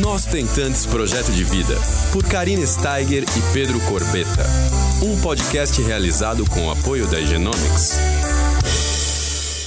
Nós Tentantes Projeto de Vida, por Karine Steiger e Pedro Corbetta. Um podcast realizado com o apoio da Genomics.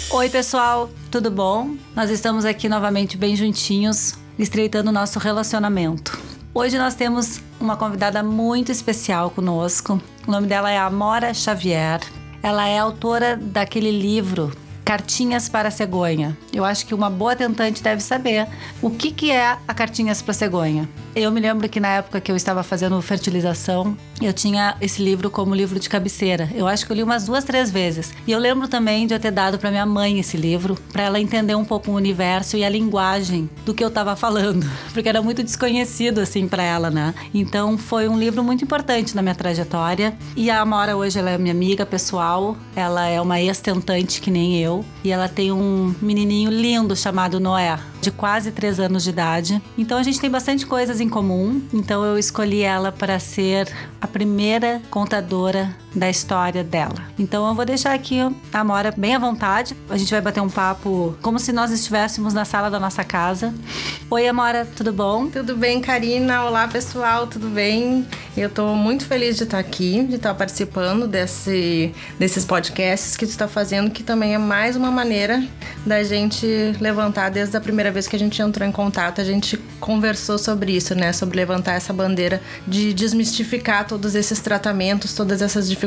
Oi, pessoal, tudo bom? Nós estamos aqui novamente bem juntinhos, estreitando o nosso relacionamento. Hoje nós temos uma convidada muito especial conosco. O nome dela é Amora Xavier. Ela é autora daquele livro Cartinhas para Cegonha. Eu acho que uma boa tentante deve saber o que, que é a Cartinhas para Cegonha. Eu me lembro que na época que eu estava fazendo fertilização, eu tinha esse livro como livro de cabeceira. Eu acho que eu li umas duas, três vezes. E eu lembro também de eu ter dado para minha mãe esse livro, para ela entender um pouco o universo e a linguagem do que eu estava falando, porque era muito desconhecido assim para ela, né? Então foi um livro muito importante na minha trajetória. E a Amora hoje ela é minha amiga pessoal, ela é uma ex-tentante que nem eu, e ela tem um menininho lindo chamado Noé de quase três anos de idade. Então a gente tem bastante coisas em comum. Então eu escolhi ela para ser a primeira contadora da história dela. Então eu vou deixar aqui a Amora bem à vontade. A gente vai bater um papo como se nós estivéssemos na sala da nossa casa. Oi, Amora, tudo bom? Tudo bem, Karina? Olá, pessoal, tudo bem? Eu estou muito feliz de estar aqui, de estar participando desse, desses podcasts que tu está fazendo, que também é mais uma maneira da gente levantar desde a primeira vez que a gente entrou em contato, a gente conversou sobre isso, né? Sobre levantar essa bandeira de desmistificar todos esses tratamentos, todas essas dificuldades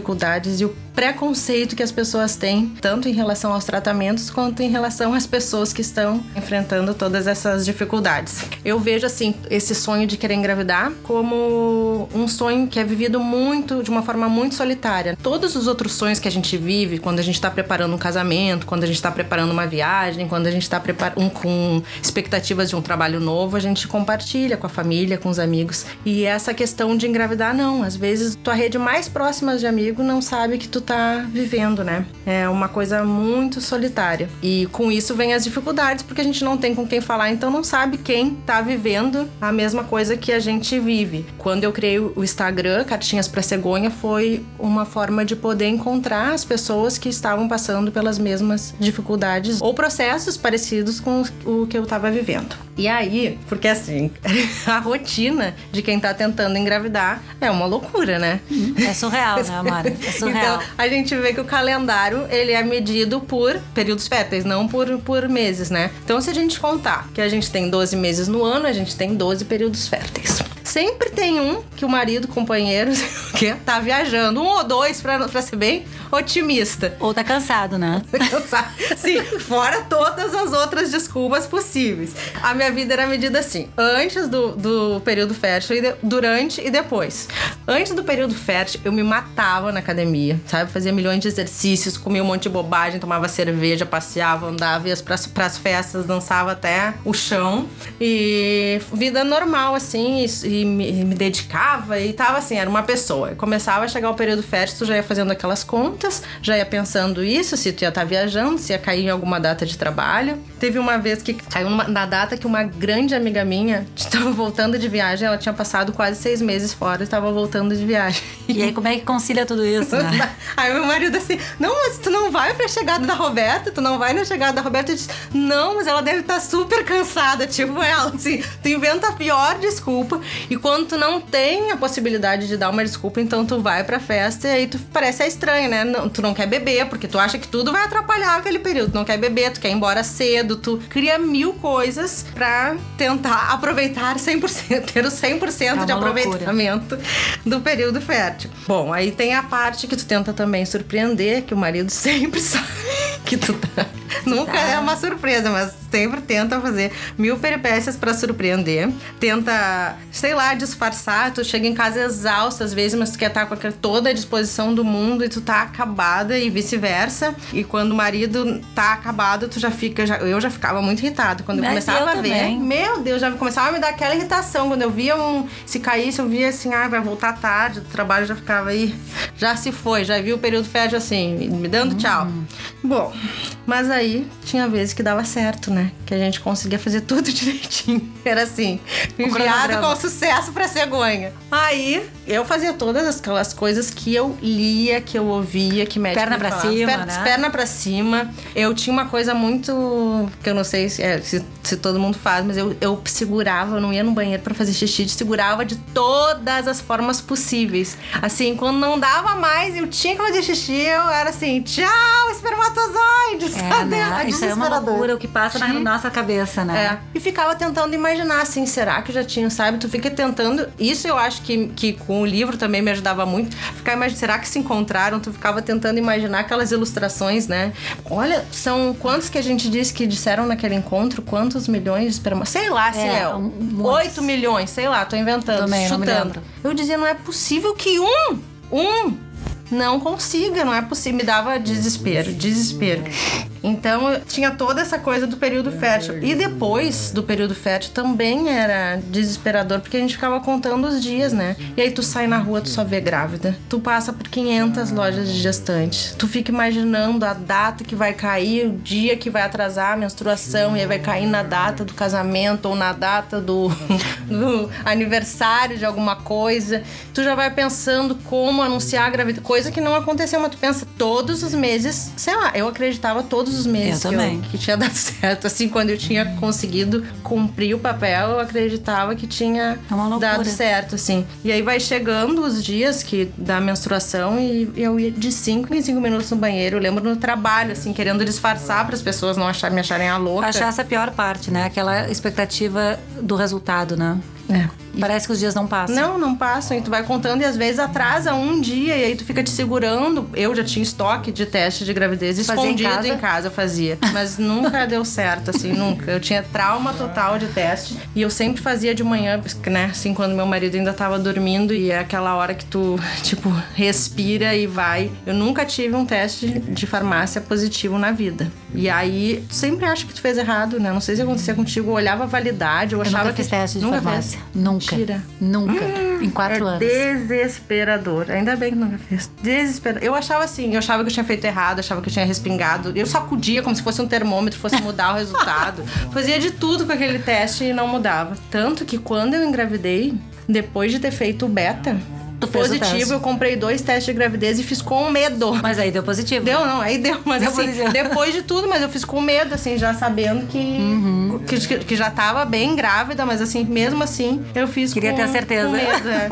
e o preconceito que as pessoas têm, tanto em relação aos tratamentos quanto em relação às pessoas que estão enfrentando todas essas dificuldades. Eu vejo assim esse sonho de querer engravidar como um sonho que é vivido muito de uma forma muito solitária. Todos os outros sonhos que a gente vive quando a gente está preparando um casamento, quando a gente está preparando uma viagem, quando a gente está um, com expectativas de um trabalho novo, a gente compartilha com a família, com os amigos. E essa questão de engravidar não, às vezes tua rede mais próxima de amigo não sabe que tu tá vivendo, né? É uma coisa muito solitária. E com isso vem as dificuldades, porque a gente não tem com quem falar, então não sabe quem tá vivendo a mesma coisa que a gente vive. Quando eu criei o Instagram, Cartinhas para Cegonha, foi uma forma de poder encontrar as pessoas que estavam passando pelas mesmas dificuldades ou processos parecidos com o que eu tava vivendo. E aí, porque assim, a rotina de quem tá tentando engravidar é uma loucura, né? É surreal, né, É surreal. Então, a gente vê que o calendário, ele é medido por períodos férteis, não por, por meses, né? Então, se a gente contar que a gente tem 12 meses no ano, a gente tem 12 períodos férteis. Sempre tem um que o marido, companheiro, que tá viajando. Um ou dois, pra, pra ser bem otimista. Ou tá cansado, né? cansado. Sim, fora todas as outras desculpas possíveis. A minha vida era medida assim: antes do, do período fértil, durante e depois. Antes do período fértil, eu me matava na academia, sabe? Fazia milhões de exercícios, comia um monte de bobagem, tomava cerveja, passeava, andava, ia pras, pras festas, dançava até o chão. E vida normal, assim, e, e me, me, dedicava e tava assim, era uma pessoa. Começava a chegar o período fértil, tu já ia fazendo aquelas contas, já ia pensando isso, se tu ia estar tá viajando, se ia cair em alguma data de trabalho. Teve uma vez que caiu numa, na data que uma grande amiga minha estava voltando de viagem, ela tinha passado quase seis meses fora e estava voltando de viagem. E aí, como é que concilia tudo isso, né? aí meu marido assim, não, mas tu não vai pra chegada da Roberta, tu não vai na chegada da Roberta. Eu disse, não, mas ela deve estar tá super cansada, tipo ela, assim, tu inventa a pior desculpa e quando tu não tem a possibilidade de dar uma desculpa, então tu vai pra festa e aí tu parece é estranho, né? Não, tu não quer beber, porque tu acha que tudo vai atrapalhar aquele período. Tu não quer beber, tu quer ir embora cedo, tu cria mil coisas pra tentar aproveitar 100%, ter o 100% é de aproveitamento loucura. do período fértil. Bom, aí tem a parte que tu tenta também surpreender, que o marido sempre sabe que tu tá. Nunca tá. é uma surpresa, mas sempre tenta fazer mil peripécias para surpreender. Tenta, sei lá, disfarçar. Tu chega em casa exausta às vezes, mas tu quer estar tá com toda a disposição do mundo e tu tá acabada e vice-versa. E quando o marido tá acabado, tu já fica. Já, eu já ficava muito irritado. Quando eu mas começava eu a ver. Meu Deus, já começava a me dar aquela irritação. Quando eu via um. Se caísse, eu via assim, ah, vai voltar tarde, o trabalho já ficava aí. Já se foi, já vi o período fértil assim, me dando hum. tchau. Bom, mas aí aí tinha vezes que dava certo, né? Que a gente conseguia fazer tudo direitinho. Era assim, enviado com sucesso pra cegonha. Aí eu fazia todas aquelas coisas que eu lia, que eu ouvia, que médico Perna pra falava. cima, perna, né? Perna pra cima. Eu tinha uma coisa muito. que eu não sei se, é, se, se todo mundo faz, mas eu, eu segurava, eu não ia no banheiro pra fazer xixi, segurava de todas as formas possíveis. Assim, quando não dava mais, eu tinha que fazer xixi, eu era assim, tchau, espermatozoide! É, sabe? Né? Era Isso é uma loucura o que passa na nossa cabeça, né? É. E ficava tentando imaginar, assim, será que já tinha, sabe? Tu fica tentando. Isso eu acho que, que com o livro também me ajudava muito. Ficar imaginando, será que se encontraram? Tu ficava tentando imaginar aquelas ilustrações, né? Olha, são quantos que a gente disse que disseram naquele encontro? Quantos milhões de esperma? Sei lá, assim, É, é. um- muitos. 8 milhões, sei lá, tô inventando, Também, chutando. Eu dizia, não é possível que um, um não consiga, não é possível. Me dava desespero, desespero. Então eu tinha toda essa coisa do período fértil. E depois do período fértil também era desesperador, porque a gente ficava contando os dias, né? E aí tu sai na rua, tu só vê grávida. Tu passa por 500 lojas de gestantes. Tu fica imaginando a data que vai cair, o dia que vai atrasar a menstruação, e aí vai cair na data do casamento ou na data do, do aniversário de alguma coisa. Tu já vai pensando como anunciar a gravidez, coisa que não aconteceu, mas tu pensa todos os meses, sei lá, eu acreditava todos os meses Eu que, também. que tinha dado certo. Assim, quando eu tinha conseguido cumprir o papel, eu acreditava que tinha É dado certo, assim. E aí vai chegando os dias que da menstruação e eu ia de 5 em 5 minutos no banheiro. Eu lembro no trabalho, assim, querendo disfarçar para as pessoas não achar, me acharem a louca. Achar essa pior parte, né? Aquela expectativa do resultado, né? É. Parece que os dias não passam. Não, não passam. E tu vai contando e às vezes atrasa um dia e aí tu fica te segurando. Eu já tinha estoque de teste de gravidez Fazia em escondido casa? em casa, eu fazia. Mas nunca deu certo, assim, nunca. Eu tinha trauma total de teste. E eu sempre fazia de manhã, né? Assim, quando meu marido ainda tava dormindo e é aquela hora que tu, tipo, respira e vai. Eu nunca tive um teste de farmácia positivo na vida. E aí, tu sempre acha que tu fez errado, né? Não sei se acontecia contigo. Eu olhava a validade, eu Eu achava nunca que. fiz teste de Nunca farmácia. fez? Nunca. Mentira. Nunca. em quatro é anos. desesperador. Ainda bem que nunca fiz. Desesperador. Eu achava assim, eu achava que eu tinha feito errado, achava que eu tinha respingado. Eu sacudia como se fosse um termômetro, fosse mudar o resultado. Fazia de tudo com aquele teste e não mudava. Tanto que quando eu engravidei, depois de ter feito o beta, Tu fez positivo, eu comprei dois testes de gravidez e fiz com medo. Mas aí deu positivo. Deu, não, aí deu, mas Deu assim, positivo. depois de tudo, mas eu fiz com medo, assim, já sabendo que, Uhum. que, que- já tava bem grávida, mas assim, mesmo assim, eu fiz Queria com, ter a certeza. medo, é.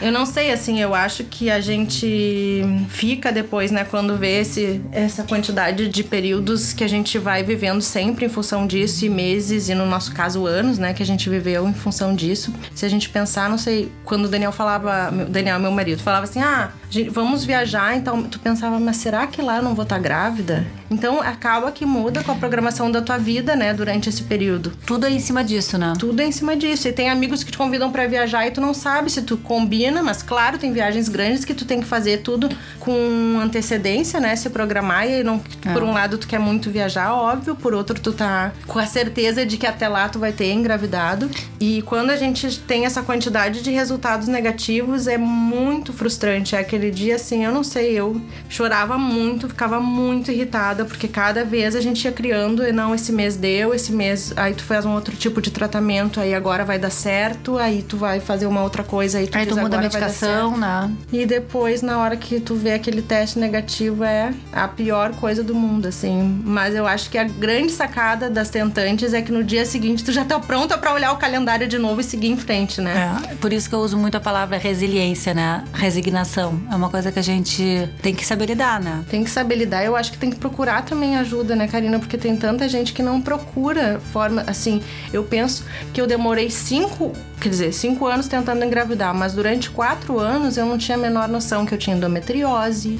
Eu não sei, assim, eu acho que a gente fica depois, né, quando vê esse, essa quantidade de períodos que a gente vai vivendo sempre em função disso, e meses, e no nosso caso, anos, né, que a gente viveu em função disso. Se a gente pensar, não sei, quando o Daniel falava, Daniel, meu marido, falava assim, ah, gente, vamos viajar, então tu pensava, mas será que lá eu não vou estar grávida? Então acaba que muda com a programação da tua vida, né, durante esse período. Tudo é em cima disso, né? Tudo é em cima disso. E tem amigos que te convidam pra viajar e tu não sabe se tu combina, mas claro, tem viagens grandes que tu tem que fazer tudo com antecedência, né? Se programar e não, É. por um lado tu quer muito viajar, óbvio, por outro tu tá com a certeza de que até lá tu vai ter engravidado. E quando a gente tem essa quantidade de resultados negativos é muito frustrante. É aquele dia assim, eu não sei, eu chorava muito, ficava muito irritada porque cada vez a gente ia criando e não esse mês deu, esse mês aí tu faz um outro tipo de tratamento, aí agora vai dar certo, aí tu vai fazer uma outra coisa, aí tu, Aí tu muda a medicação, né? e depois, na hora que tu vê aquele teste negativo, é a pior coisa do mundo, assim. Mas eu acho que a grande sacada das tentantes é que no dia seguinte tu já tá pronta pra olhar o calendário de novo e seguir em frente, né? É, por isso que eu uso muito a palavra resiliência, né? Resignação. É uma coisa que a gente tem que saber lidar, né? Tem que saber lidar. Eu acho que tem que procurar também ajuda, né, Karina? Porque tem tanta gente que não procura forma. Assim, eu penso que eu demorei cinco, quer dizer, cinco anos tentando engravidar, mas durante quatro anos eu não tinha a menor noção que eu tinha endometriose.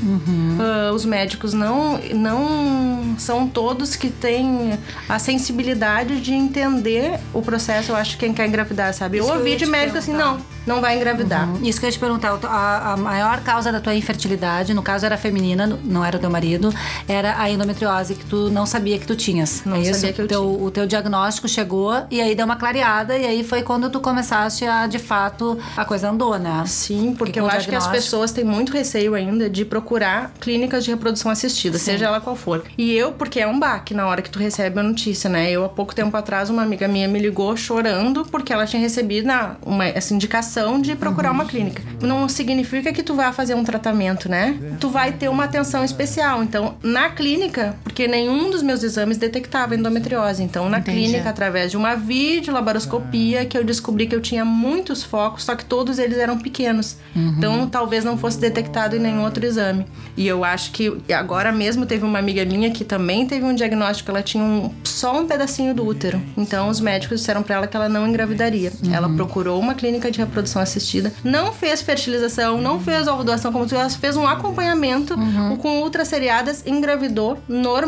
Ah, os médicos não, não são todos que têm a sensibilidade de entender o processo. Eu acho que quem quer engravidar, sabe? Isso eu ouvi de médico assim, não. Não vai engravidar. Uhum. Isso que eu ia te perguntar, a, a, maior causa da tua infertilidade, no caso era feminina, não era o teu marido, era a endometriose, que tu não sabia que tu tinhas. Não é sabia que eu teu, tinha. O teu diagnóstico chegou e aí deu uma clareada e aí foi quando tu começaste a, de fato, a coisa andou, né? Sim, porque, porque eu acho que as pessoas têm muito receio ainda de procurar clínicas de reprodução assistida, Sim. seja ela qual for. E eu, porque é um baque na hora que tu recebe a notícia, né? Eu, há pouco tempo atrás, uma amiga minha me ligou chorando porque ela tinha recebido uma, essa indicação de procurar uma clínica. Não significa que tu vá fazer um tratamento, né? Tu vai ter uma atenção especial. Então, na clínica, porque nenhum dos meus exames detectava endometriose. Então, na Entendi. clínica, através de uma videolaparoscopia, que eu descobri que eu tinha muitos focos, só que todos eles eram pequenos. Uhum. Então, talvez não fosse detectado em nenhum outro exame. E eu acho que agora mesmo teve uma amiga minha que também teve um diagnóstico, ela tinha um, só um pedacinho do útero. Então, os médicos disseram para ela que ela não engravidaria. Uhum. Ela procurou uma clínica de reprodução assistida, não fez fertilização, não fez ovulação como tu, ela fez um acompanhamento uhum. com ultrasseriadas, engravidou normalmente,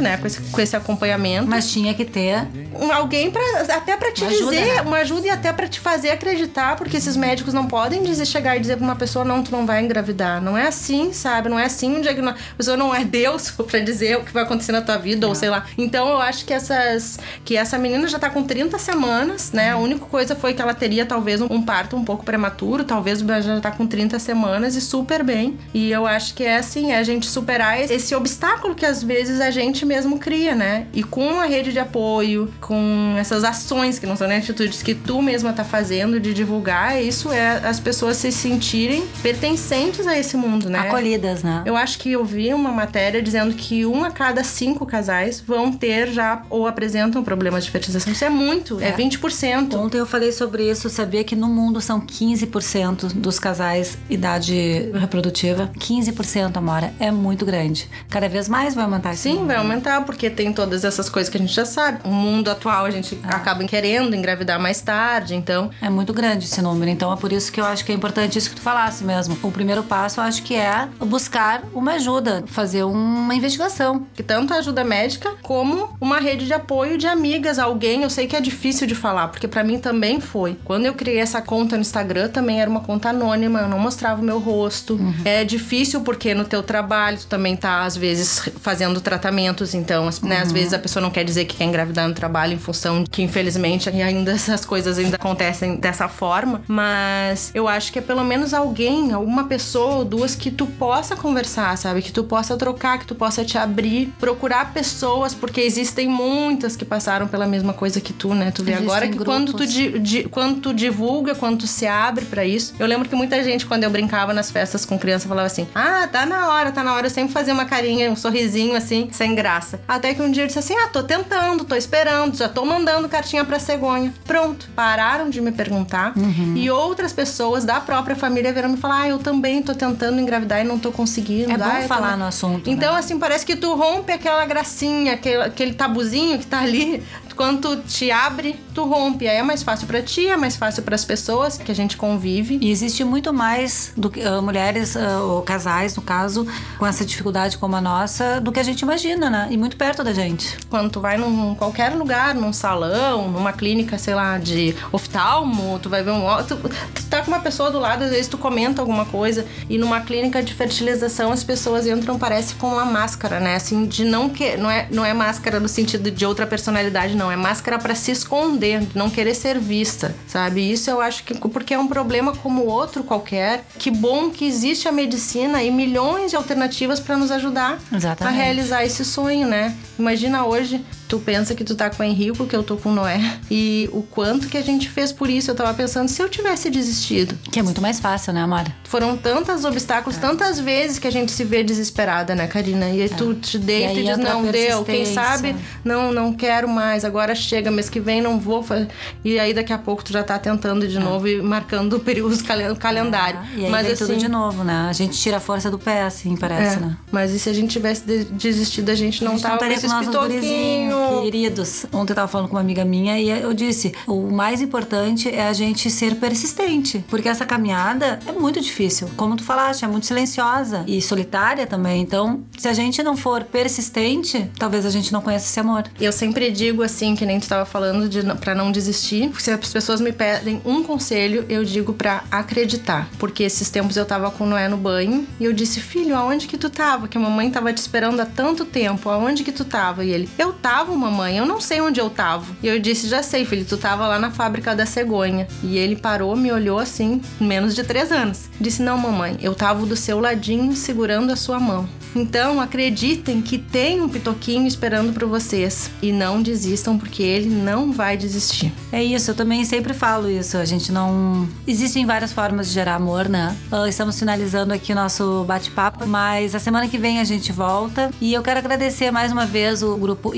né, com esse, com esse acompanhamento. Mas tinha que ter alguém para até para te uma dizer, ajuda, né? uma ajuda e até para te fazer acreditar, porque esses médicos não podem dizer chegar e dizer para uma pessoa não, tu não vai engravidar. Não é assim, sabe? Não é assim um diagnóstico. A pessoa não é Deus para dizer o que vai acontecer na tua vida ou sei lá. Então eu acho que essas que essa menina já tá com 30 semanas, né? A única coisa foi que ela teria talvez um, um parto um pouco prematuro, talvez já tá com 30 semanas e super bem. E eu acho que é assim, é a gente superar esse obstáculo que às vezes a gente mesmo cria, né? E com a rede de apoio, com essas ações que não são nem atitudes que tu mesma tá fazendo de divulgar, isso é as pessoas se sentirem pertencentes a esse mundo, né? Acolhidas, né? Eu acho que eu vi uma matéria dizendo que um a cada cinco casais vão ter já ou apresentam problemas de fertilização. Isso é muito, é, é 20%. Ontem eu falei sobre isso, sabia que no mundo são 15% dos casais idade reprodutiva. 15%, Amora, é muito grande. Cada vez mais vai aumentar Sim, vai aumentar, porque tem todas essas coisas que a gente já sabe. O mundo atual a gente é. acaba querendo engravidar mais tarde, então. É muito grande esse número. Então é por isso que eu acho que é importante isso que tu falasse mesmo. O primeiro passo eu acho que é buscar uma ajuda, fazer uma investigação. Que tanto ajuda médica como uma rede de apoio de amigas, alguém. Eu sei que é difícil de falar, porque para mim também foi. Quando eu criei essa conta no Instagram, também era uma conta anônima, eu não mostrava o meu rosto. Uhum. É difícil porque no teu trabalho tu também tá às vezes fazendo tratamentos, então, né, uhum. às vezes a pessoa não quer dizer que quer engravidar no trabalho em função de que infelizmente ainda essas coisas ainda acontecem dessa forma, mas eu acho que é pelo menos alguém, alguma pessoa ou duas que tu possa conversar, sabe? Que tu possa trocar, que tu possa te abrir, procurar pessoas, porque existem muitas que passaram pela mesma coisa que tu, né? Tu vê existem agora que grupos. quando tu, di, di, quando tu divulga, quando tu se abre para isso. Eu lembro que muita gente, quando eu brincava nas festas com criança, falava assim: Ah, tá na hora, tá na hora. Eu sempre fazia uma carinha, um sorrisinho assim, sem graça. Até que um dia eu disse assim: Ah, tô tentando, tô esperando, já tô mandando cartinha pra cegonha. Pronto. Pararam de me perguntar. Uhum. E outras pessoas da própria família vieram me falar: Ah, eu também tô tentando engravidar e não tô conseguindo. É bom ah, falar no assunto. Então, né? assim, parece que tu rompe aquela gracinha, aquele, aquele tabuzinho que tá ali quando tu te abre, tu rompe. Aí é mais fácil para ti, é mais fácil para as pessoas que a gente convive. E existe muito mais do que uh, mulheres uh, ou casais, no caso, com essa dificuldade como a nossa, do que a gente imagina, né? E muito perto da gente. Quando tu vai num qualquer lugar, num salão, numa clínica, sei lá, de oftalmo, tu vai ver um tu, tu tá com uma pessoa do lado, às vezes tu comenta alguma coisa e numa clínica de fertilização as pessoas entram parece com uma máscara, né? Assim, de não que não é não é máscara no sentido de outra personalidade, não, é máscara para se esconder, não querer ser vista, sabe? Isso eu acho que porque é um problema como outro qualquer. Que bom que existe a medicina e milhões de alternativas para nos ajudar Exatamente. a realizar esse sonho, né? Imagina hoje tu pensa que tu tá com o Henrique, porque eu tô com o Noé. E o quanto que a gente fez por isso. Eu tava pensando, se eu tivesse desistido. Que é muito mais fácil, né, Amara? Foram tantos obstáculos, é. tantas vezes que a gente se vê desesperada, né, Karina? E aí é. tu te deita e, e diz, não deu, quem sabe, não, não quero mais, agora chega, mês que vem não vou. Fazer. E aí daqui a pouco tu já tá tentando de é. novo e marcando o período o calendário. É. E aí Mas assim, tudo de novo, né? A gente tira a força do pé, assim, parece, é. né? Mas e se a gente tivesse desistido, a gente não a gente tava não com esse pitoquinho no. Queridos, ontem eu tava falando com uma amiga minha e eu disse: o mais importante é a gente ser persistente. Porque essa caminhada é muito difícil. Como tu falaste, é muito silenciosa e solitária também. Então, se a gente não for persistente, talvez a gente não conheça esse amor. Eu sempre digo assim, que nem tu tava falando, de, pra não desistir. Se as pessoas me pedem um conselho, eu digo pra acreditar. Porque esses tempos eu tava com o Noé no banho e eu disse: Filho, aonde que tu tava? Que a mamãe tava te esperando há tanto tempo. Aonde que tu tava? E ele: Eu tava, mamãe, eu não sei onde eu tava. E eu disse: Já sei, filho, tu tava lá na fábrica da cegonha. E ele parou, me olhou assim, menos de três anos. Disse: Não, mamãe, eu tava do seu ladinho segurando a sua mão. Então acreditem que tem um pitoquinho esperando por vocês e não desistam porque ele não vai desistir. É isso, eu também sempre falo isso. A gente não. Existem várias formas de gerar amor, né? Ah, Estamos finalizando aqui o nosso bate-papo, mas a semana que vem a gente volta. E eu quero agradecer mais uma vez o grupo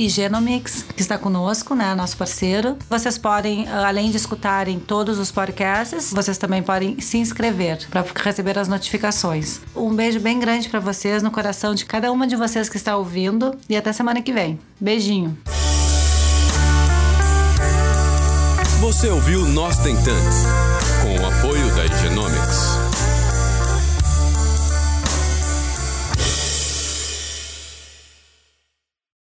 Que está conosco, né? Nosso parceiro. Vocês podem, ah, além de escutarem todos os podcasts, vocês também podem se inscrever para receber as notificações. Um beijo bem grande para vocês no coração de cada uma de vocês que está ouvindo e até semana que vem. Beijinho. Você ouviu Nós Tem Tantos, com o apoio da Higienomics.